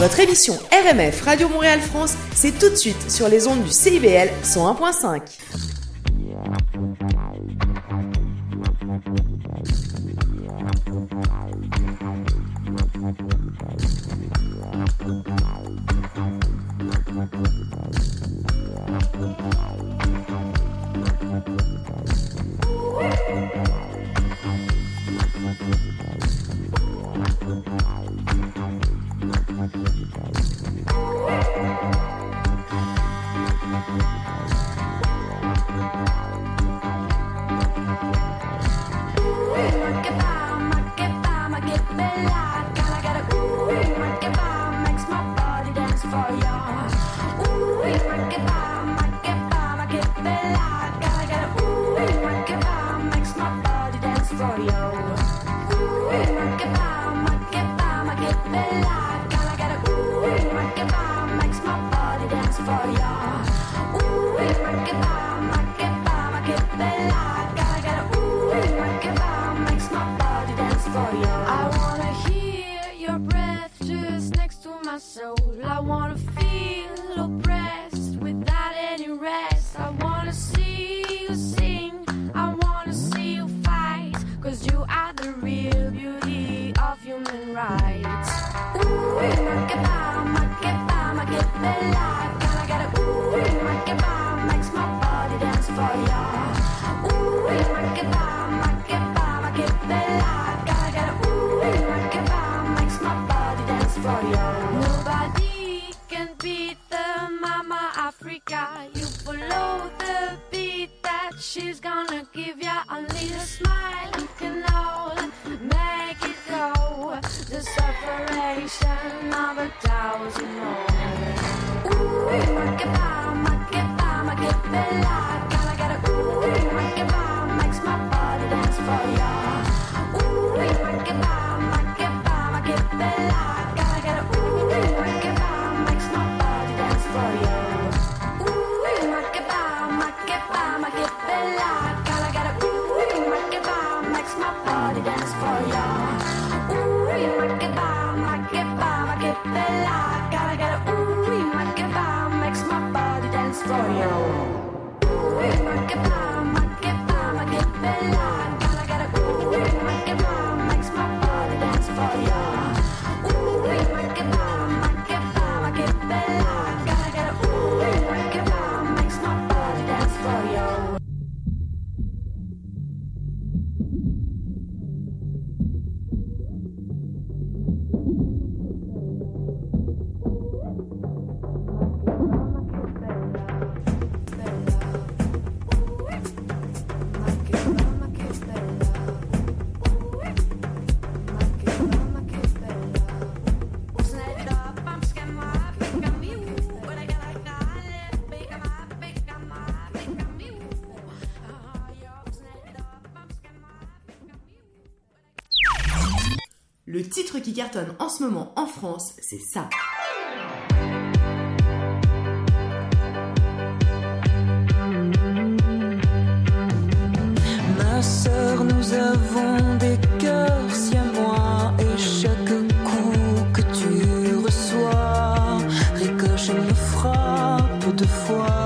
Votre émission RMF Radio Montréal France, c'est tout de suite sur les ondes du CIBL 101.5. gonna give ya a little smile you can all make it go. The separation of a thousand more. Ooh. Gotta ooh, makes my body dance for ya. C'est ça. Ma sœur, nous avons des cœurs si à moi et chaque coup que tu reçois ricoche et me frappe de fois.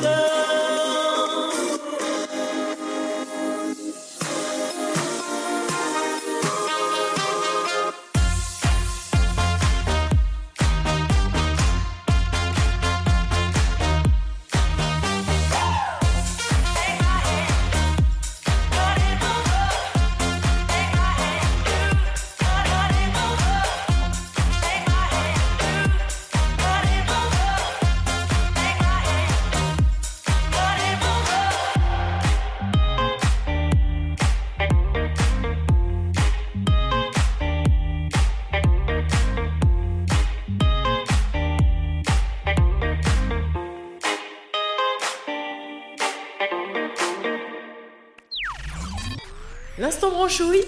L'instant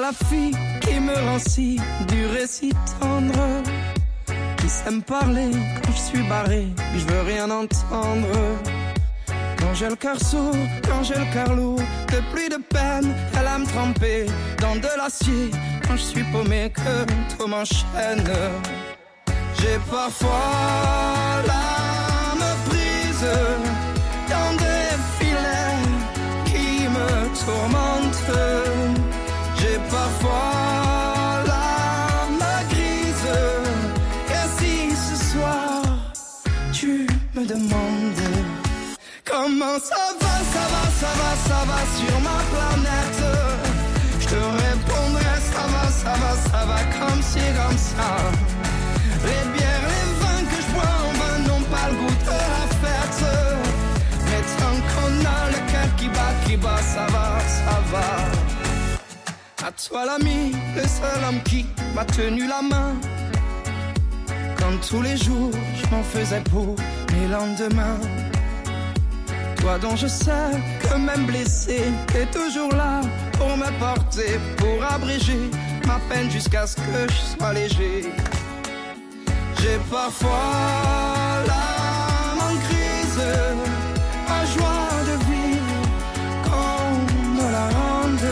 La fille qui me rend si dur et si tendre. Qui sait parler quand je suis barré, je veux rien entendre. Quand j'ai le cœur quand j'ai le lourd, de plus de peine, elle a me tremper dans de l'acier. Quand je suis paumé, que tout m'enchaîne. J'ai parfois l'âme prise ça va, ça va, ça va, ça va sur ma planète, je te répondrai ça va, ça va, ça va comme si, comme ça. Les bières, les vins que je bois en vain n'ont pas le goût de la fête. Mais tant qu'on a le cœur qui bat, qui bat, ça va, ça va. À toi l'ami, le seul homme qui m'a tenu la main. Quand tous les jours je m'en faisais pour mes lendemains. Toi dont je sais que même blessé, t'es toujours là pour me porter, pour abréger ma peine jusqu'à ce que je sois léger. J'ai parfois l'âme en crise, ma joie de vivre qu'on me la rende.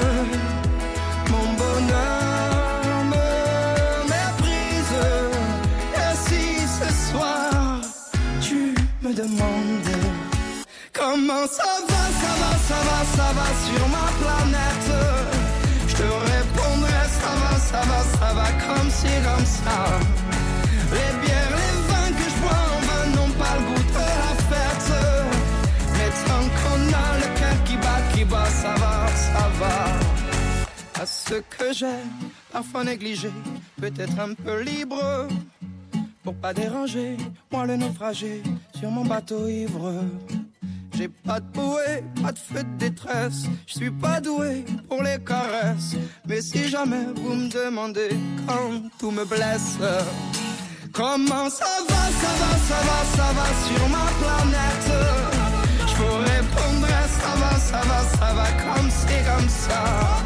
Mon bonheur me méprise. Comment ça va, ça va, ça va, ça va sur ma planète, je te répondrai ça va, ça va, ça va comme si, comme ça. Les bières, les vins que je bois en vain n'ont pas le goût de la fête. Mais tant qu'on a le cœur qui bat, qui bat, ça va, ça va. À ce que j'ai parfois négligé, peut-être un peu libre. Pour pas déranger, moi le naufragé sur mon bateau ivre. J'ai pas de bouée, pas de feu de détresse. Je suis pas doué pour les caresses. Mais si jamais vous me demandez quand tout me blesse. Comment ça va, ça va, ça va, ça va sur ma planète? Je vous répondrai, ça va, ça va, ça va comme c'est comme ça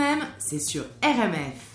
aime, c'est sur RMF.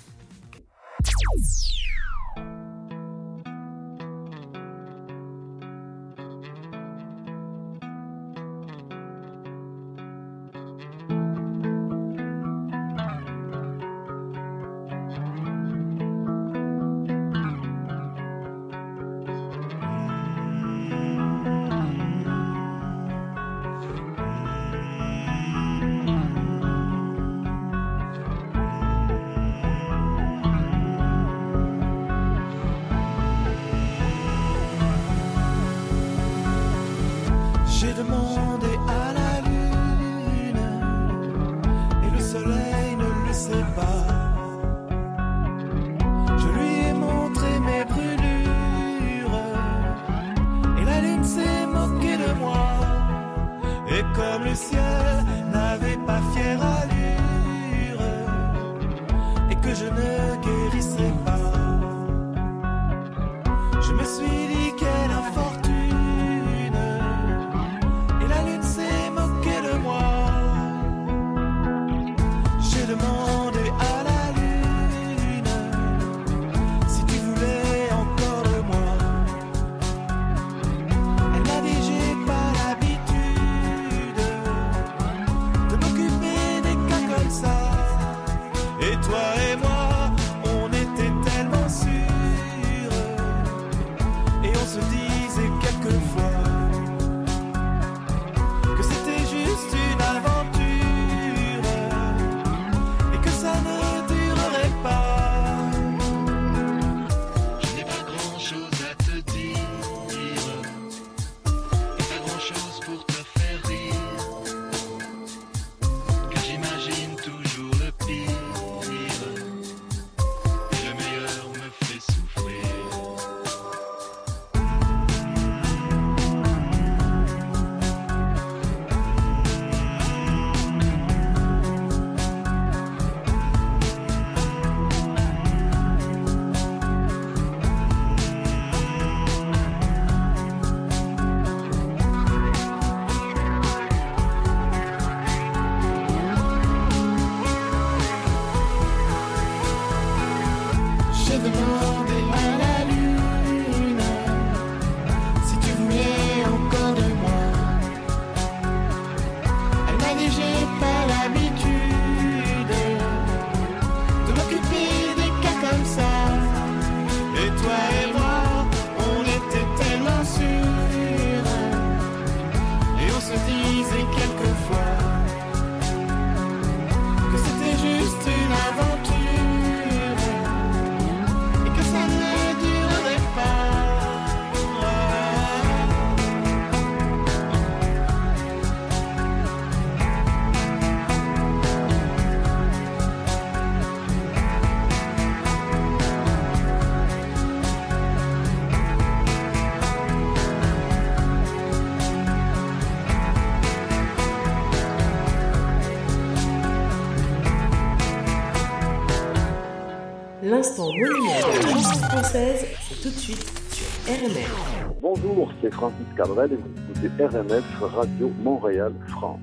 Française, c'est tout de suite sur RMF. Bonjour, c'est Francis Cabrel et vous écoutez RMF Radio Montréal France.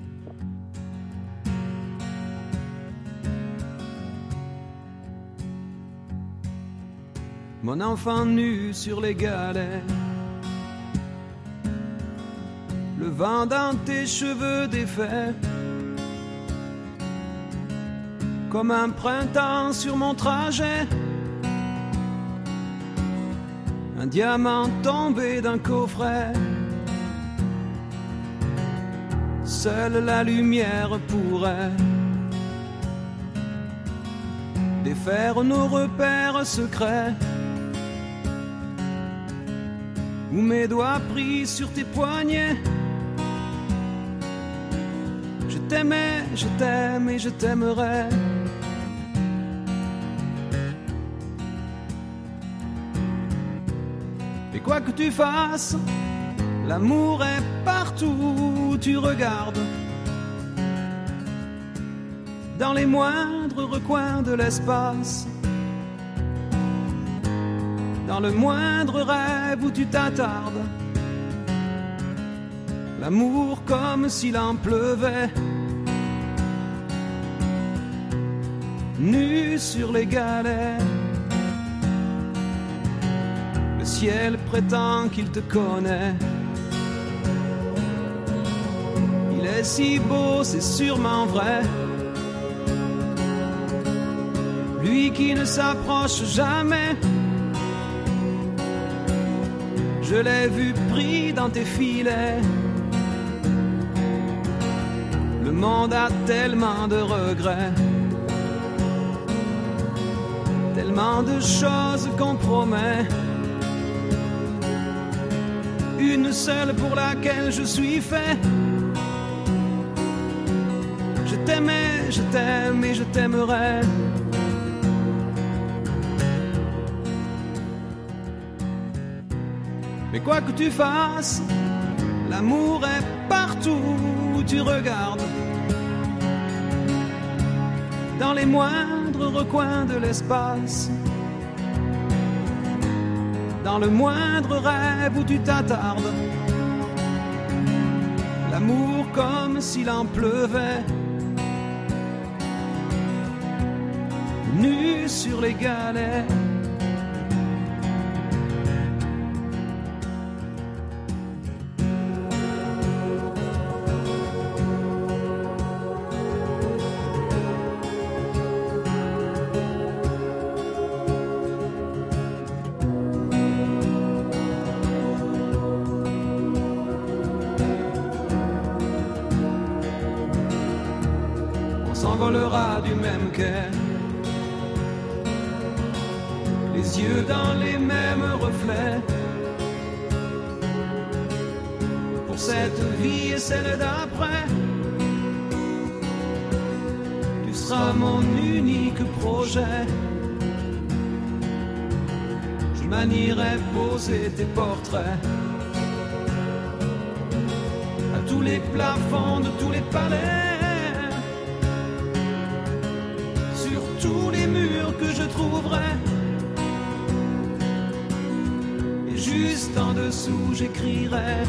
Mon enfant nu sur les galets. Le vent dans tes cheveux défaits. Comme un printemps sur mon trajet. Diamant tombé d'un coffret. Seule la lumière pourrait défaire nos repères secrets. Ou mes doigts pris sur tes poignets. Je t'aimais, je t'aime et je t'aimerai. Que tu fasses, l'amour est partout où tu regardes. Dans les moindres recoins de l'espace dans le moindre rêve où tu t'attardes. L'amour comme s'il en pleuvait. Nu sur les galets. Ciel prétend qu'il te connaît. Il est si beau, c'est sûrement vrai. Lui qui ne s'approche jamais. Je l'ai vu pris dans tes filets. Le monde a tellement de regrets. Tellement de choses qu'on promet. Une seule pour laquelle je suis fait. Je t'aimais, je t'aime et je t'aimerai. Mais quoi que tu fasses, l'amour est partout où tu regardes. Dans les moindres recoins de l'espace. Dans le moindre rêve où tu t'attardes. L'amour comme s'il en pleuvait. Nu sur les galets. Les yeux dans les mêmes reflets. Pour cette vie et celle d'après. Tu seras mon unique projet. Je manierai poser tes portraits. À tous les plafonds de tous les palais. Murs que je trouverai. Et juste en dessous, j'écrirai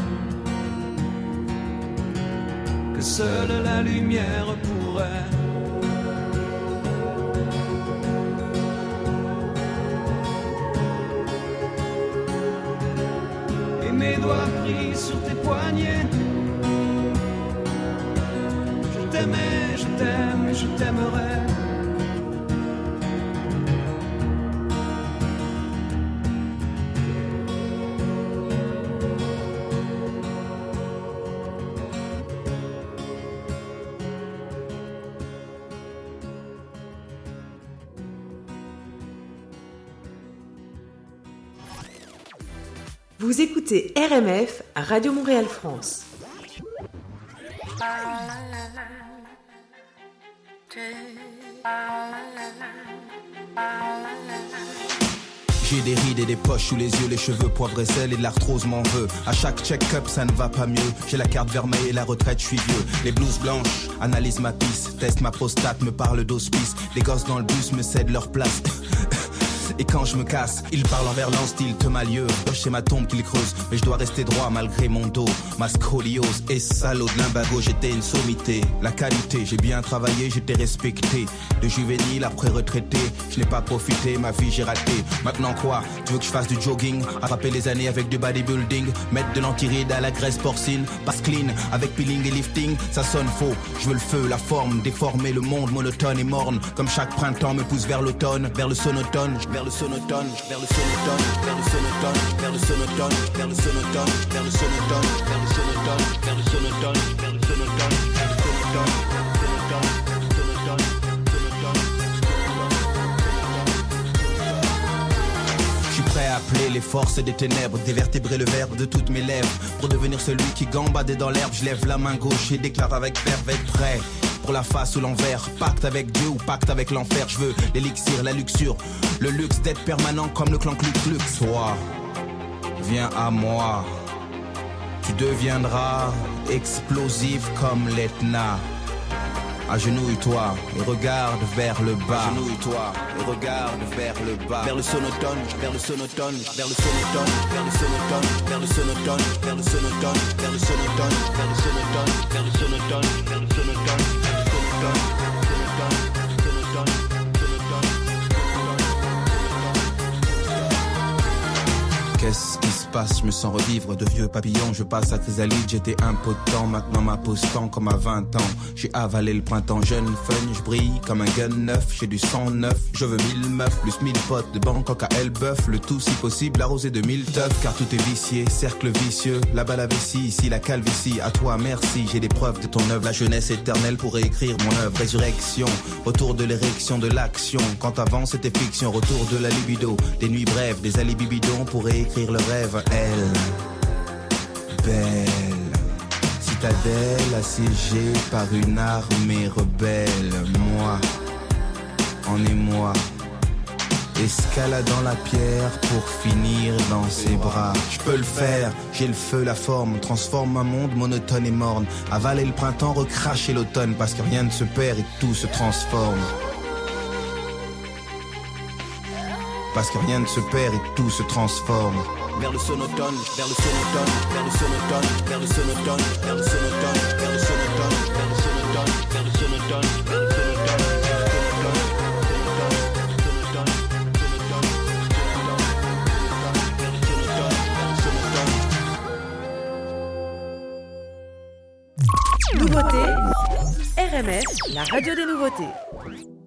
que seule la lumière pourrait. Et mes doigts pris sur tes poignets. Je t'aimais, je t'aime je t'aimerai. Vous écoutez RMF Radio Montréal France. J'ai des rides et des poches sous les yeux, les cheveux poivre et sel et de l'arthrose m'en veut. À chaque check-up, ça ne va pas mieux. J'ai la carte vermeille et la retraite, je suis vieux. Les blouses blanches analysent ma pisse, teste ma prostate, me parle d'hospice. Les gosses dans le bus me cèdent leur place. Et quand je me casse, ils parlent envers l'an style te malieux. C'est ma tombe qu'ils creusent, mais je dois rester droit malgré mon dos. Ma scoliose et salaud de limbago, j'étais une sommité. La qualité, j'ai bien travaillé, j'étais respecté. De juvénile après retraité, je n'ai pas profité, ma vie j'ai raté. Maintenant quoi? Tu veux que je fasse du jogging, attraper les années avec du bodybuilding, mettre de l'antiride à la graisse porcine, passe clean avec peeling et lifting, ça sonne faux. Je veux le feu, la forme, déformer le monde monotone et morne. Comme chaque printemps me pousse vers l'automne, vers le sonotone, vers vers le prêt à appeler les forces des ténèbres, dévertébrer le verbe de toutes mes lèvres. Pour devenir celui qui gambade dans l'herbe, je lève la main gauche et déclare avec verve être prêt. Pour la face ou l'envers, pacte avec Dieu ou pacte avec l'enfer, je veux l'élixir, la luxure, le luxe d'être permanent comme le clan Cluc Cluc. Toi, viens à moi, tu deviendras explosif comme l'Etna. Agenouille-toi et regarde vers le bas. Agenouille-toi et regarde vers le bas. Vers le sonotone, vers le sonotone, vers le sonotone, vers le sonotone, vers le sonotone, vers le sonotone, vers le sonotone, vers le sonotone, vers le sonotone, vers le sonotone, Qu'est-ce qui passe Je me sens revivre de vieux papillons. Je passe à chrysalide, j'étais impotent. Maintenant ma pose tend comme à 20 ans. J'ai avalé le printemps jeune, fun, je brille comme un gun neuf. J'ai du sang neuf, je veux mille meufs, plus mille potes de Bangkok à Elbeuf. Le tout si possible arrosé de mille teufs. Car tout est vicié, cercle vicieux. Là-bas la vessie, ici la calvitie. À toi merci, j'ai des preuves de ton œuvre. La jeunesse éternelle pour écrire mon œuvre. Résurrection, retour de l'érection de l'action. Quand avant c'était fiction, retour de la libido. Des nuits brèves, des alibis bidons pour écrire le rêve. Elle, belle, citadelle assiégée par une armée rebelle. Moi, en émoi, escaladant la pierre pour finir dans ses bras. Je peux le faire, j'ai le feu, la forme, transforme un monde monotone et morne. Avaler le printemps, recracher l'automne, parce que rien ne se perd et tout se transforme. Parce que rien ne se perd et tout se transforme. Vers le sonotone, vers le sonotone, vers le sonotone, vers le sonotone, vers le sonotone, vers le sonotone, vers le sonotone, vers le sonotone, la radio des nouveautés.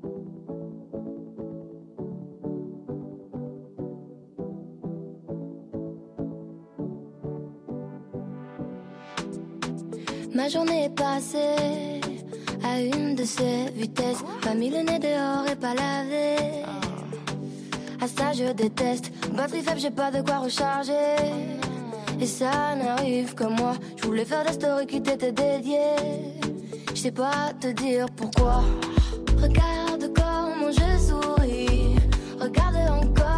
Ma journée passée à une de ces vitesses. Pas mis le nez dehors et pas lavé. À ça je déteste. Batterie faible, j'ai pas de quoi recharger. Et ça n'arrive que moi. Je voulais faire des stories qui t'étaient dédiées. Je sais pas te dire pourquoi. Regarde comment je souris. Regarde encore.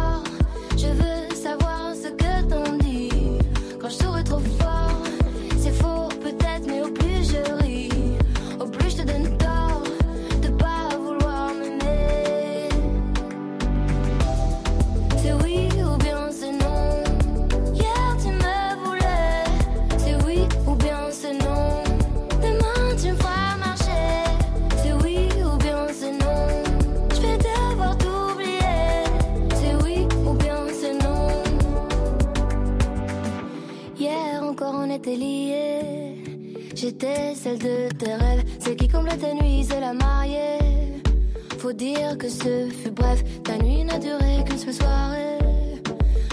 Que ce fut bref, ta nuit n'a duré qu'une seule soirée.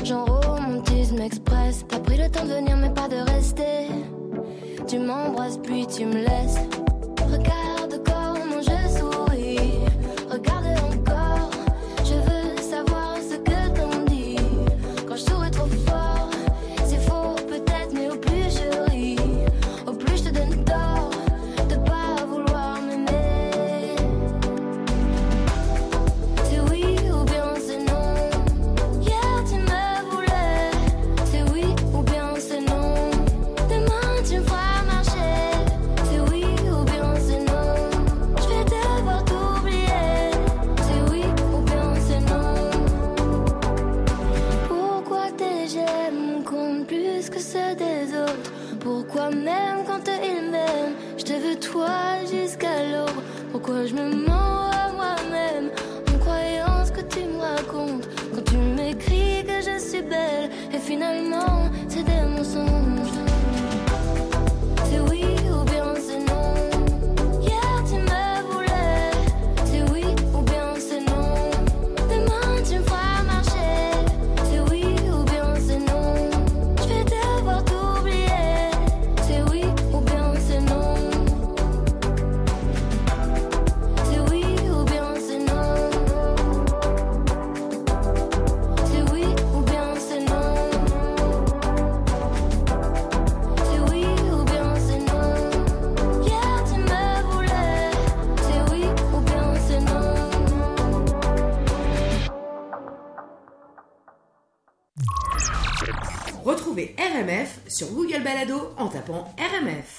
Genre romantisme express, t'as pris le temps de venir mais pas de rester. Tu m'embrasses puis tu me laisses. balado en tapant RMF.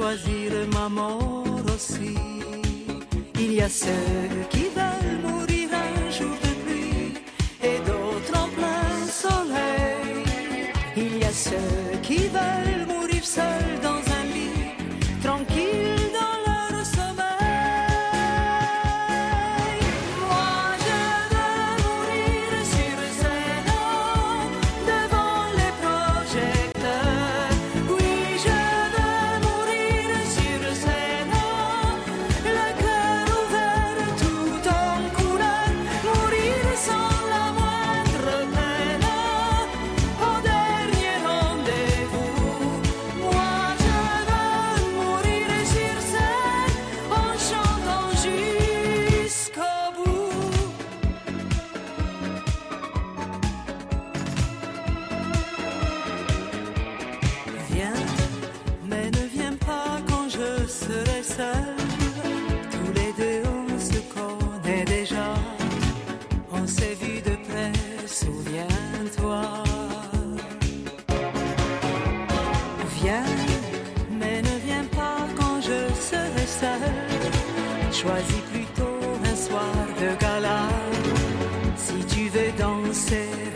choisir ma mort aussi. Il y a ceux tous les deux on se connaît déjà, on s'est vu de près, souviens-toi. Viens, mais ne viens pas quand je serai seule, choisis plutôt un soir de gala, si tu veux danser.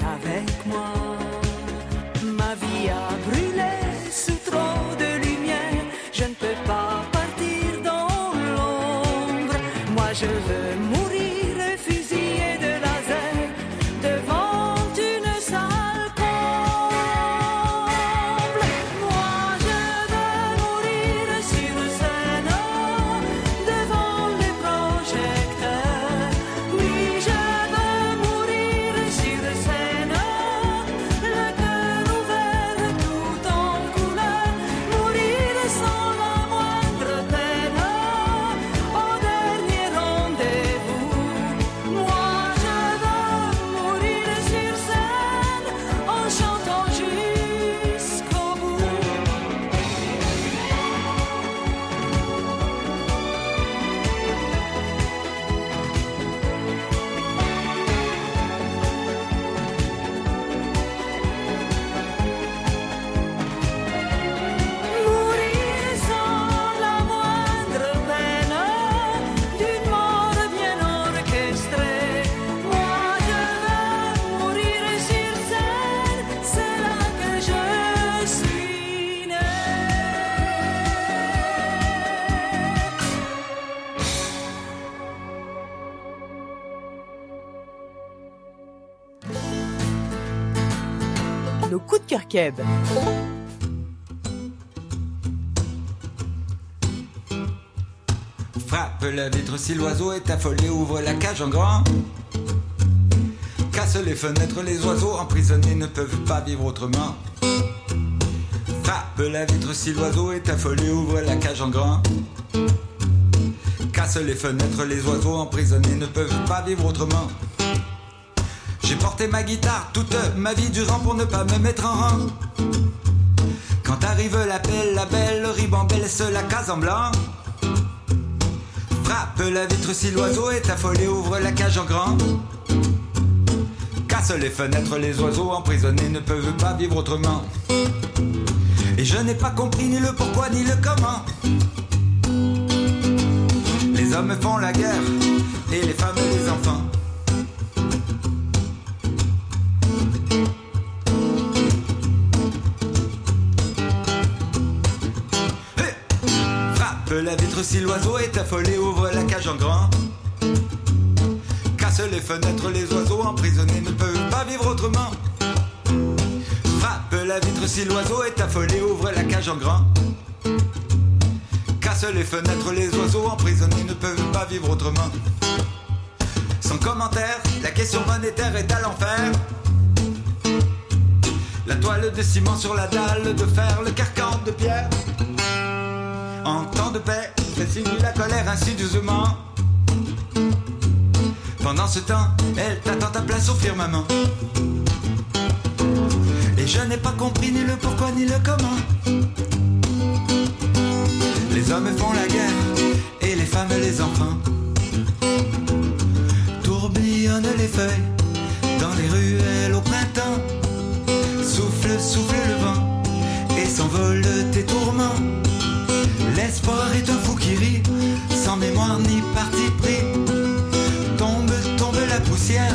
nos coups de cœur keb. Frappe la vitre si l'oiseau est affolé, ouvre la cage en grand. Casse les fenêtres, les oiseaux emprisonnés ne peuvent pas vivre autrement. Frappe la vitre si l'oiseau est affolé, ouvre la cage en grand. Casse les fenêtres, les oiseaux emprisonnés ne peuvent pas vivre autrement. J'ai porté ma guitare toute ma vie durant pour ne pas me mettre en rang. Quand arrive l'appel, la belle ribambelle laisse la case en blanc. Frappe la vitre si l'oiseau est affolé, ouvre la cage en grand. Casse les fenêtres, les oiseaux emprisonnés ne peuvent pas vivre autrement. Et je n'ai pas compris ni le pourquoi ni le comment. Les hommes font la guerre et les femmes les enfants. Si l'oiseau est affolé, ouvre la cage en grand. Casse les fenêtres, les oiseaux emprisonnés ne peuvent pas vivre autrement. Frappe la vitre si l'oiseau est affolé, ouvre la cage en grand. Casse les fenêtres, les oiseaux emprisonnés ne peuvent pas vivre autrement. Sans commentaire, la question monétaire est à l'enfer. La toile de ciment sur la dalle de fer, le carcan de pierre. En temps de paix, fait signe la colère insidieusement. Pendant ce temps, elle t'attend ta place au firmament. Et je n'ai pas compris ni le pourquoi ni le comment. Les hommes font la guerre et les femmes les enfants. Tourbillonnent les feuilles dans les ruelles au printemps. Souffle, souffle le vent et s'envole tes tourments. L'espoir est un fou qui rit, sans mémoire ni parti pris. Tombe, tombe la poussière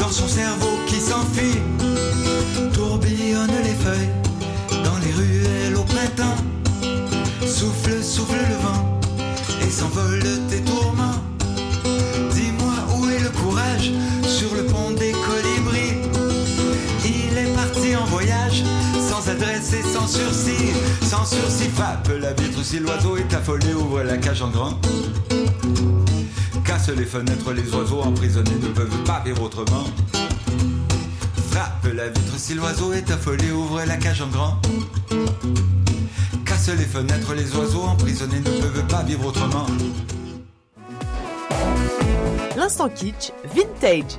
dans son cerveau qui s'enfuit. Tourbillonnent les feuilles dans les ruelles au printemps. Souffle, souffle le vent et s'envole tes tourments. Dis-moi où est le courage sur le pont des colibris. Il est parti en voyage sans adresse et sans sursis. Sans sursis, frappe la vitre si l'oiseau est affolé, ouvre la cage en grand. Casse les fenêtres, les oiseaux emprisonnés ne peuvent pas vivre autrement. Frappe la vitre si l'oiseau est affolé, ouvre la cage en grand. Casse les fenêtres, les oiseaux emprisonnés ne peuvent pas vivre autrement. L'instant kitsch, vintage.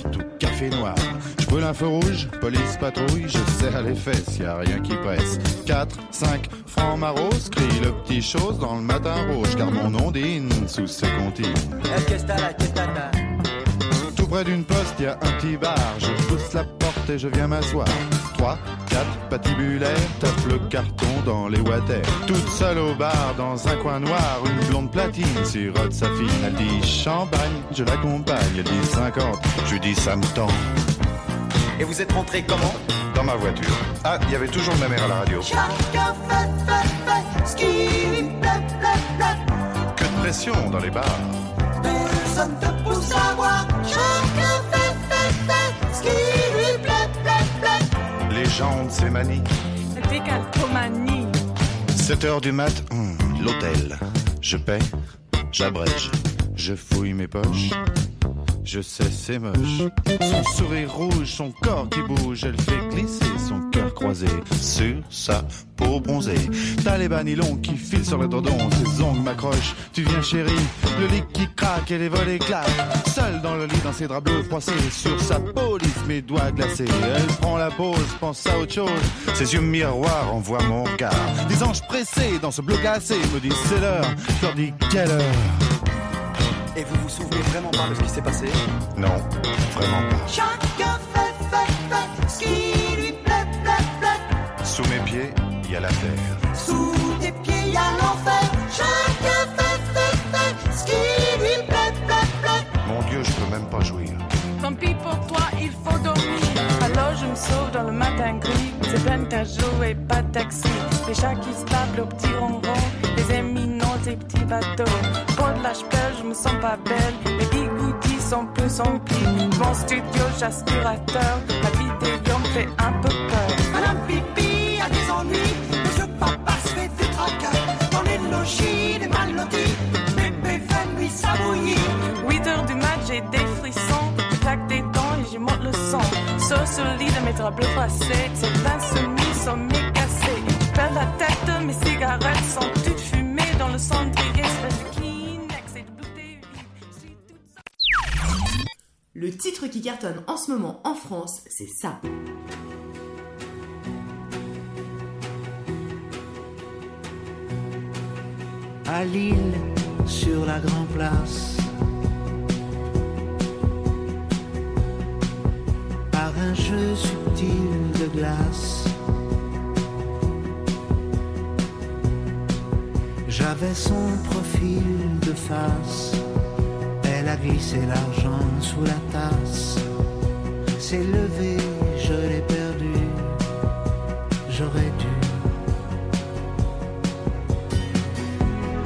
noir. Je brûle un feu rouge, police patrouille, je serre les fesses, y a rien qui presse. 4, 5, francs maros, crie le petit chose dans le matin rouge, car mon ondine sous ses comptines. Tout près d'une poste, y a un petit bar, je pousse la porte et je viens m'asseoir. 3, 4, patibulaire, tape le carton dans les water. Toute seule au bar, dans un coin noir, une blonde platine sirote sa fille. Elle dit champagne, je l'accompagne, elle dit 50, je lui dis ça me tend. Et vous êtes rentré comment? Dans ma voiture. Ah, il y avait toujours ma mère à la radio. Chacun fait, fait, fait ce qui lui plaît, plaît, plaît. Que de pression dans les bars. Personne te pousse à plaît. Les gens de ces manies. Décalcomanie. 7 heures du mat, hum, l'hôtel. Je paie, j'abrège, je fouille mes poches. Je sais, c'est moche. Son sourire rouge, son corps qui bouge, elle fait glisser son cœur croisé sur sa peau bronzée. T'as les bas nylon qui filent sur le dodon, ses ongles m'accrochent. Tu viens chérie, le lit qui craque et les volets claquent. Seule dans le lit, dans ses draps bleus froissés, sur sa peau lisse, mes doigts glacés. Elle prend la pause, pense à autre chose. Ses yeux miroirs envoient mon regard. Des anges pressés dans ce bleu glacé me disent c'est l'heure. Je leur dis quelle heure? Et vous vous souvenez vraiment pas de ce qui s'est passé Non, vraiment pas. Chacun fait, fait, fait ce qui lui plaît, plaît, plaît. Sous mes pieds, il y a la terre. Sous tes pieds, il y a l'enfer. Chacun fait, fait, fait ce qui lui plaît, plaît, plaît. Mon Dieu, je peux même pas jouir. Tant pis pour toi, il faut dormir. Alors je me sauve dans le matin gris. C'est plein de jours et pas de taxi. Les chats qui se tapent le petit ronron. Les éminents et petits bateaux. Pour de la chapelle, je me sens pas belle. Les bigoudis sont plus remplis. Mon studio, j'aspirateur. La vidéo me fait un peu peur. Madame Pipi a des ennuis. Monsieur Papa se fait des tracas. Dans les logis des mal lotis. Bébé fait nuit ça bouillit. 8 heures du mat, j'ai des frissons. Je claque des dents et j'y monte le. Sauf sur le lit de mes draps froissés. Ces bains semi sont mécassés. Je perds la tête, mes cigarettes sont le titre qui cartonne en ce moment en France, c'est ça. à Lille sur la Grand Place. Par un jeu subtil de glace. J'avais son profil de face. Elle a glissé l'argent sous la tasse. S'est levé, je l'ai perdu. J'aurais dû.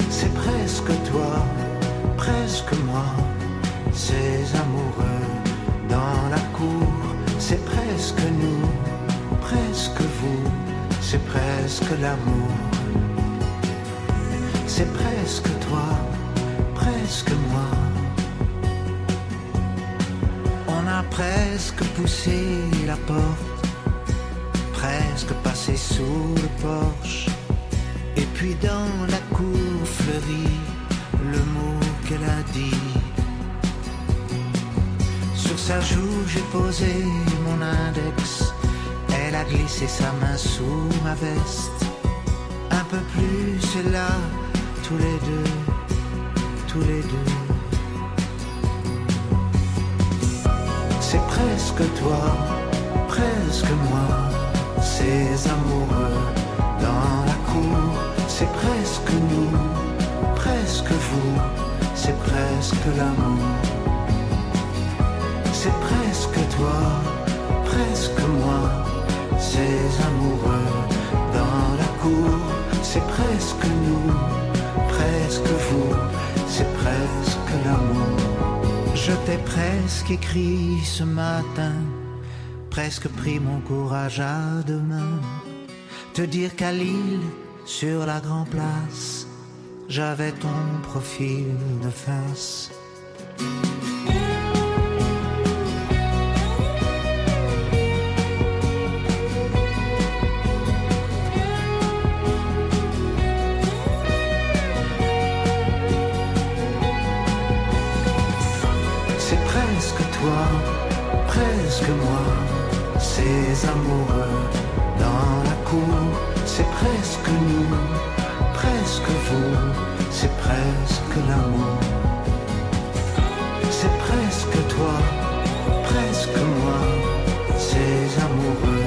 C'est presque toi, presque moi, ces amoureux dans la cour. C'est presque nous, presque vous, c'est presque l'amour. Presque toi, presque moi. On a presque poussé la porte, presque passé sous le porche. Et puis dans la cour fleurie, le mot qu'elle a dit. Sur sa joue, j'ai posé mon index. Elle a glissé sa main sous ma veste. Un peu plus, c'est là, tous les deux, tous les deux. C'est presque toi, presque moi, ces amoureux dans la cour. C'est presque nous, presque vous, c'est presque l'amour. C'est presque toi, presque moi, ces amoureux dans la cour. C'est presque nous, presque vous, c'est presque l'amour? Je t'ai presque écrit ce matin, presque pris mon courage à deux mains. Te dire qu'à Lille, sur la Grand Place, j'avais ton profil de face. Ces amoureux dans la cour. C'est presque nous, presque vous, c'est presque l'amour. C'est presque toi, presque moi, ces amoureux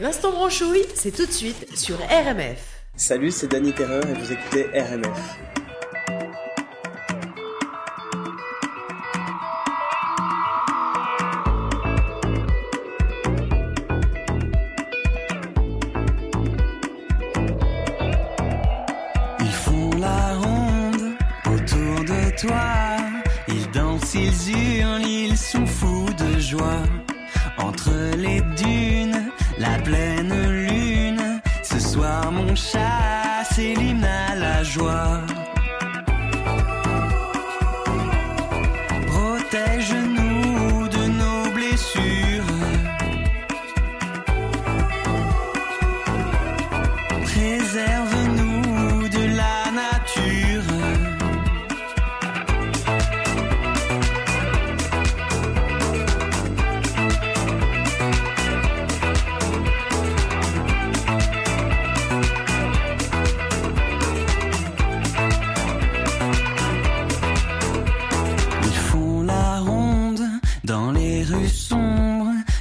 L'instant branchouille, c'est tout de suite sur RMF. Salut, c'est Danny Terreur et vous écoutez RMF.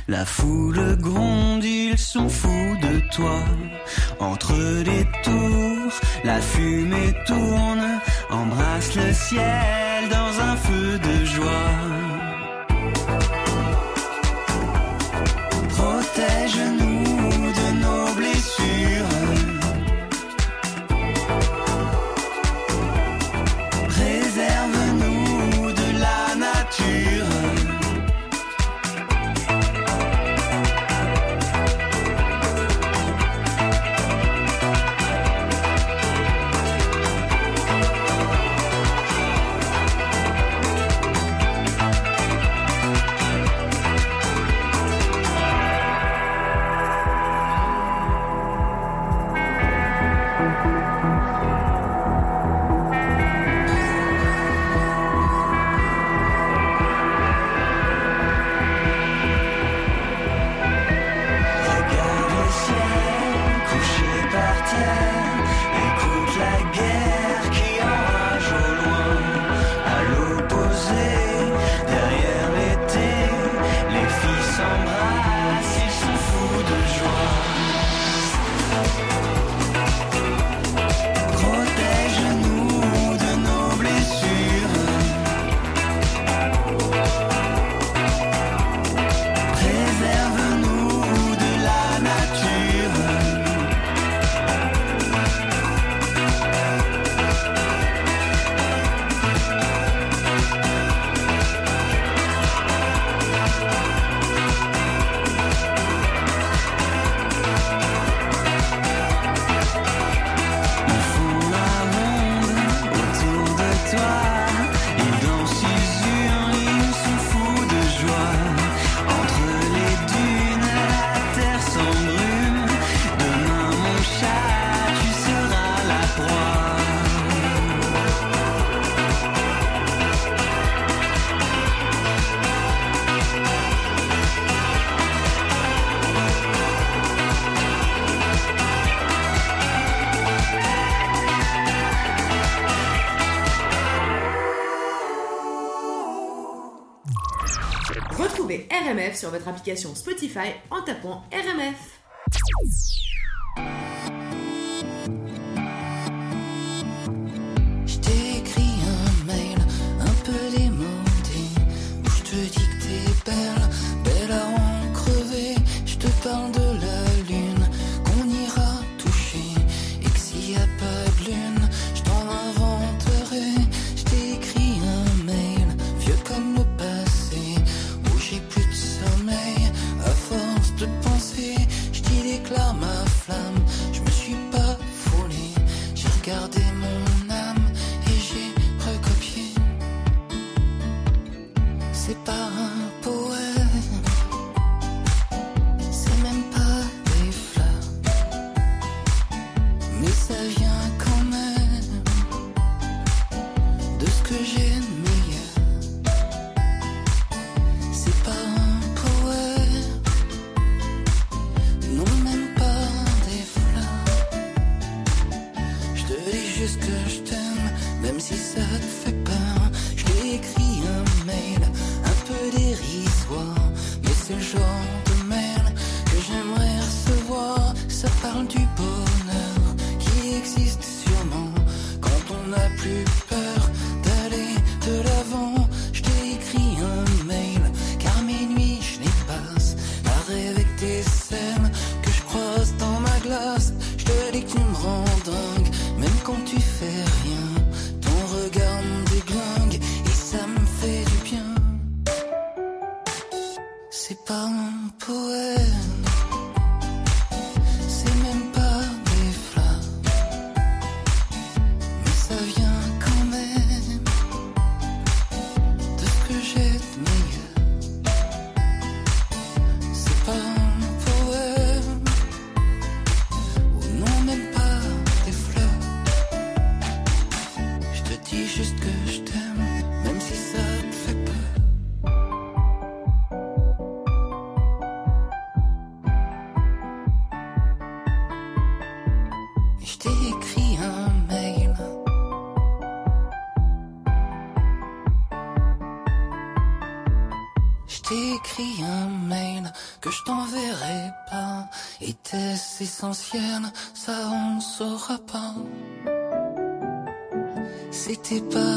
La foule gronde, ils sont fous de toi. Entre les tours, la fumée tourne, embrasse le ciel dans un feu de joie. Protège-nous. sur votre application Spotify en tapant RMF. 说。ça on saura pas. C'était pas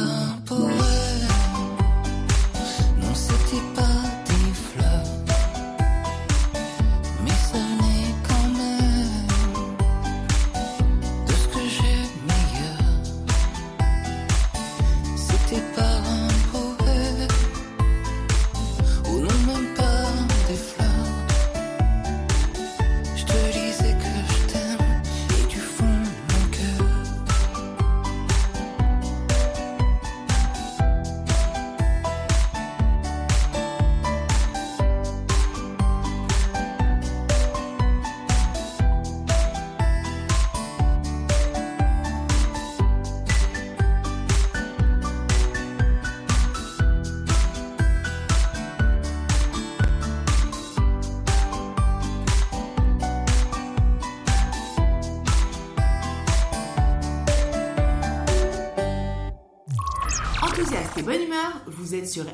êtes sur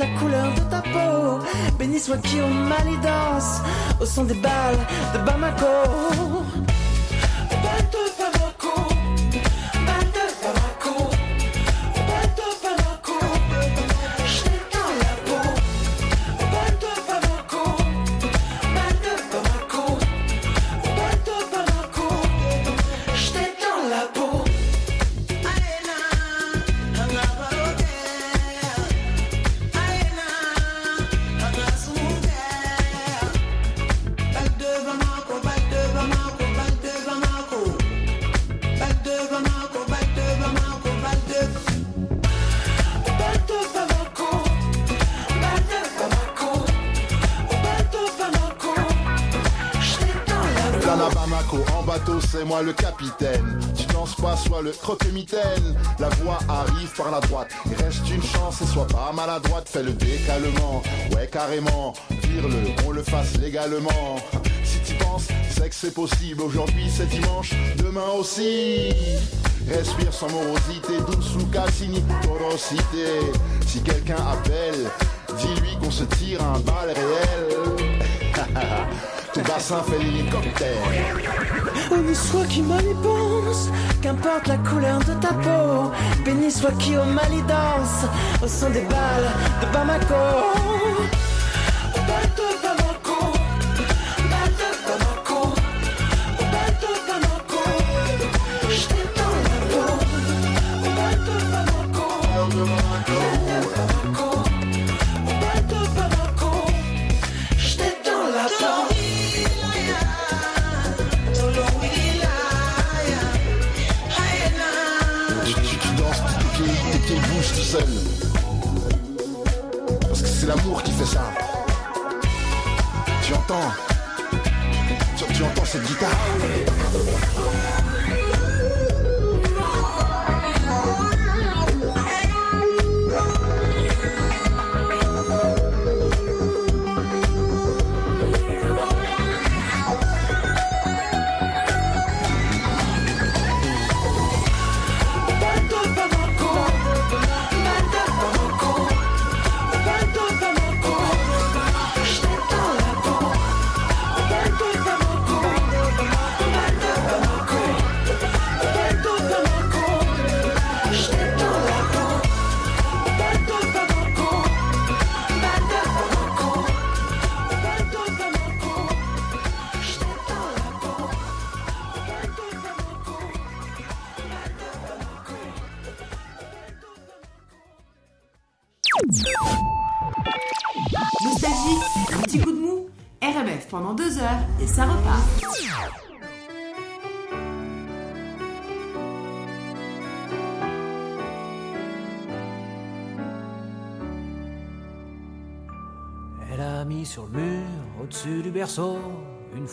la couleur de ta peau. Béni soit qui au mal danse au son des balles de Bamako. c'est moi le capitaine. Tu danses pas, sois le croque-mitaine. La voix arrive par la droite. Il reste une chance et sois pas maladroite. Fais le décalement, ouais carrément. Vire-le, on le fasse légalement. Si tu penses, c'est que c'est possible. Aujourd'hui c'est dimanche, demain aussi. Respire sans morosité, douce ou calcini, porosité. Si quelqu'un appelle, dis-lui qu'on se tire un bal réel. Tout bassin fait l'hélicoptère. On y soit qui pense qu'importe la couleur de ta peau, béni soit qui au mal y danse, au son des balles de Bamako. the holy.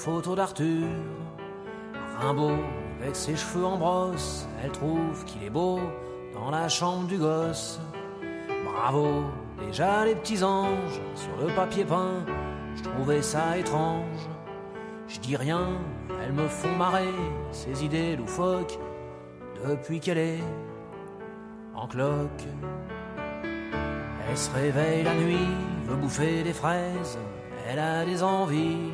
Photo d'Arthur. Rimbaud, avec ses cheveux en brosse, elle trouve qu'il est beau dans la chambre du gosse. Bravo, déjà les petits anges sur le papier peint, je trouvais ça étrange. Je dis rien, elles me font marrer, ces idées loufoques, depuis qu'elle est en cloque. Elle se réveille la nuit, veut bouffer des fraises, elle a des envies.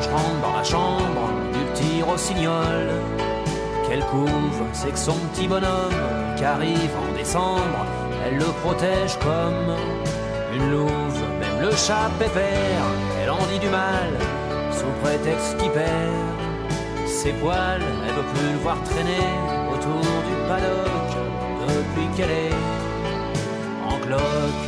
je rentre dans la chambre du petit rossignol. Qu'elle couvre, c'est que son petit bonhomme qui arrive en décembre, elle le protège comme une louve. Même le chat pépère, elle en dit du mal sous prétexte qu'il perd ses poils. Elle veut plus le voir traîner autour du paddock depuis qu'elle est en cloque.